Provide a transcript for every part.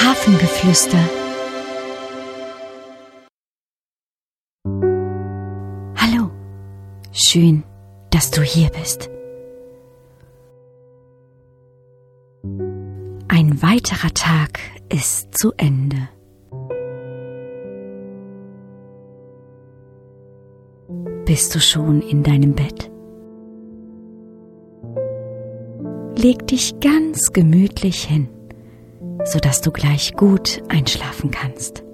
Hafengeflüster. Hallo, schön, dass du hier bist. Ein weiterer Tag ist zu Ende. Bist du schon in deinem Bett? Leg dich ganz gemütlich hin, sodass du gleich gut einschlafen kannst.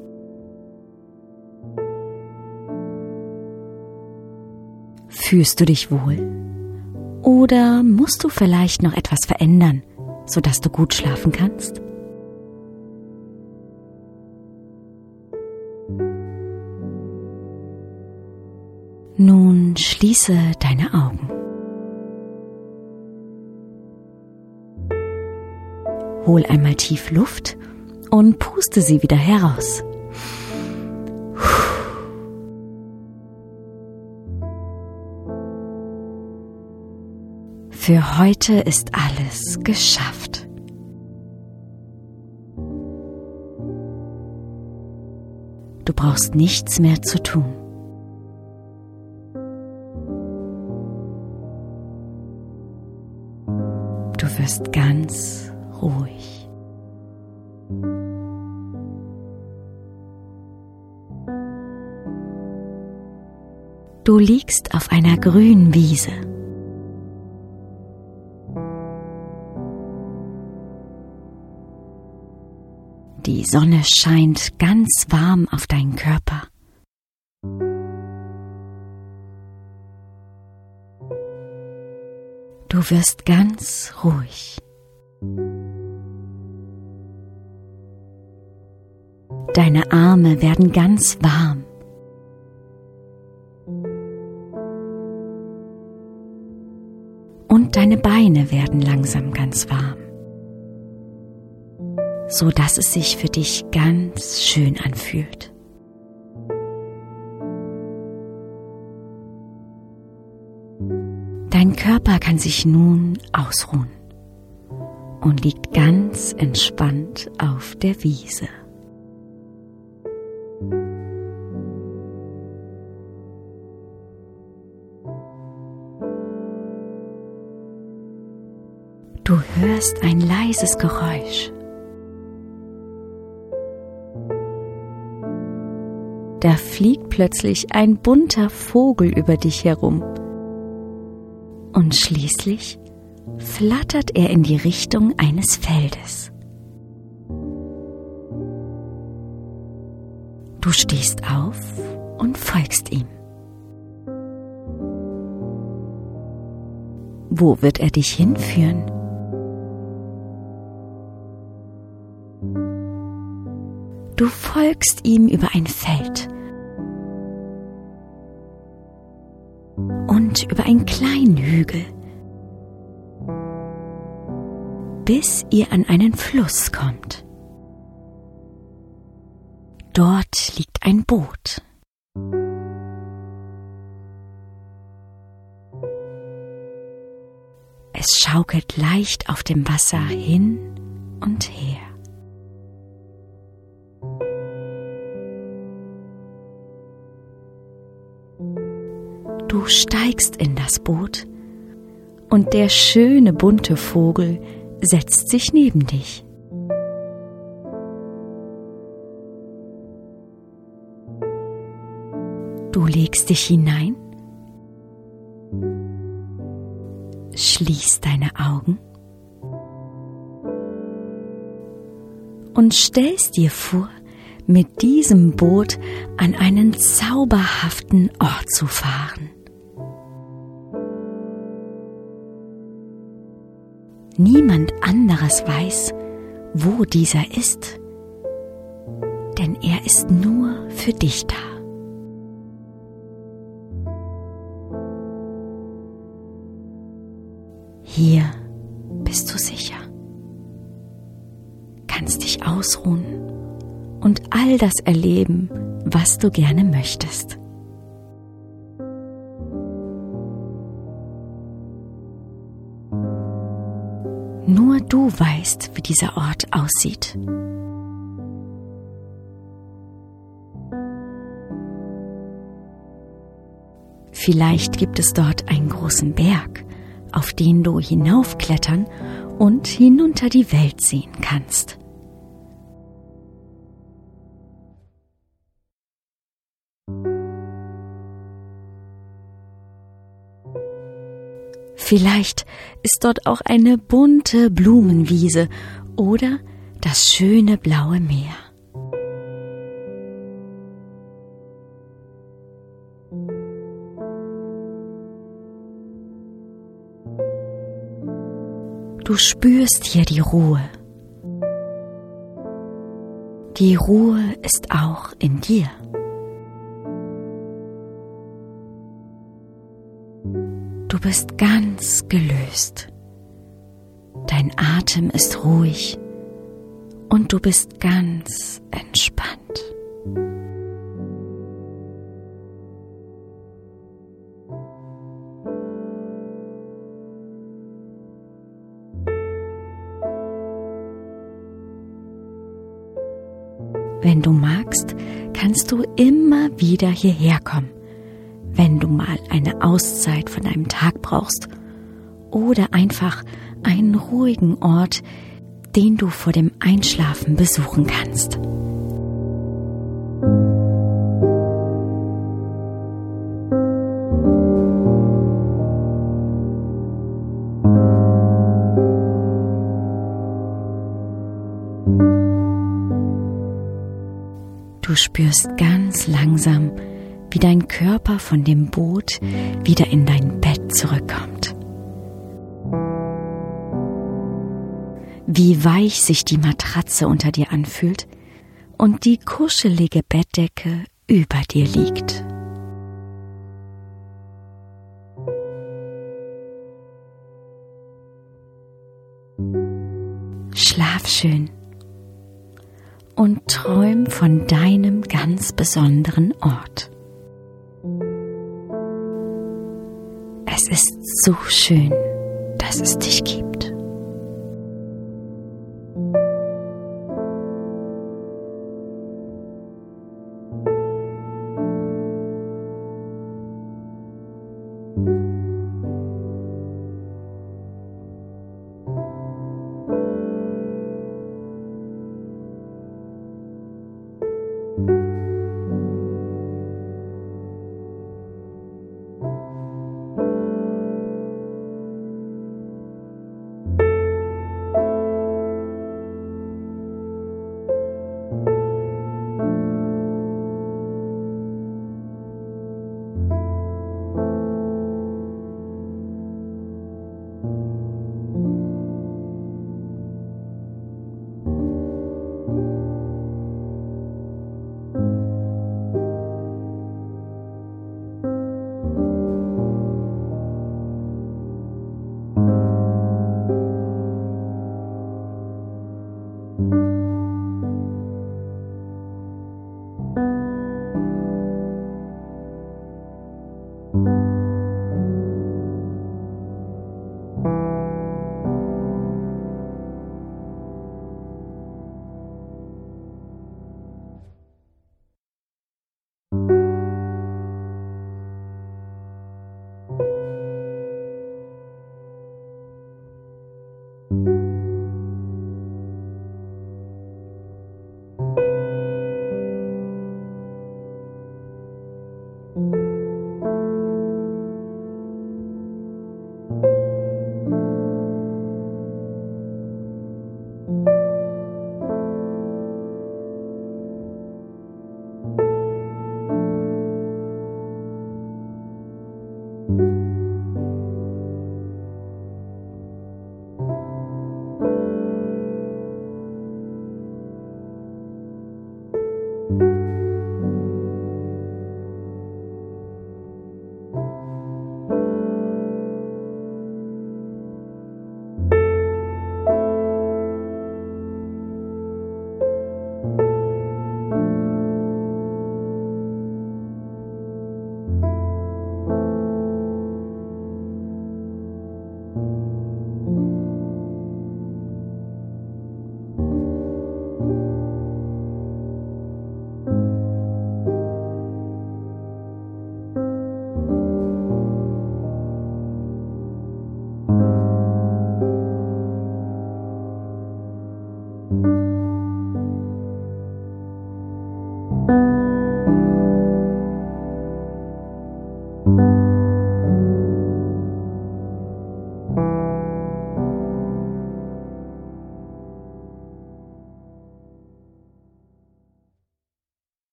Fühlst du dich wohl? Oder musst du vielleicht noch etwas verändern, sodass du gut schlafen kannst? Nun schließe deine Augen. Hol einmal tief Luft und puste sie wieder heraus. Für heute ist alles geschafft. Du brauchst nichts mehr zu tun. Du wirst ganz ruhig. Du liegst auf einer grünen Wiese. Die Sonne scheint ganz warm auf deinen Körper. Du wirst ganz ruhig. Deine Arme werden ganz warm. Und deine Beine werden langsam ganz warm so dass es sich für dich ganz schön anfühlt. Dein Körper kann sich nun ausruhen und liegt ganz entspannt auf der Wiese. Du hörst ein leises Geräusch. da fliegt plötzlich ein bunter Vogel über dich herum. Und schließlich flattert er in die Richtung eines Feldes. Du stehst auf und folgst ihm. Wo wird er dich hinführen? Du folgst ihm über ein Feld und über einen kleinen Hügel, bis ihr an einen Fluss kommt. Dort liegt ein Boot. Es schaukelt leicht auf dem Wasser hin und her. Du steigst in das Boot und der schöne bunte Vogel setzt sich neben dich. Du legst dich hinein, schließt deine Augen und stellst dir vor, mit diesem Boot an einen zauberhaften Ort zu fahren. Niemand anderes weiß, wo dieser ist, denn er ist nur für dich da. Hier bist du sicher, kannst dich ausruhen und all das erleben, was du gerne möchtest. Nur du weißt, wie dieser Ort aussieht. Vielleicht gibt es dort einen großen Berg, auf den du hinaufklettern und hinunter die Welt sehen kannst. Vielleicht ist dort auch eine bunte Blumenwiese oder das schöne blaue Meer. Du spürst hier die Ruhe. Die Ruhe ist auch in dir. Bist ganz gelöst. Dein Atem ist ruhig und du bist ganz entspannt. Wenn du magst, kannst du immer wieder hierher kommen wenn du mal eine Auszeit von einem Tag brauchst oder einfach einen ruhigen Ort, den du vor dem Einschlafen besuchen kannst. Du spürst ganz langsam, wie dein Körper von dem Boot wieder in dein Bett zurückkommt. Wie weich sich die Matratze unter dir anfühlt und die kuschelige Bettdecke über dir liegt. Schlaf schön und träum von deinem ganz besonderen Ort. Es ist so schön, dass es dich gibt.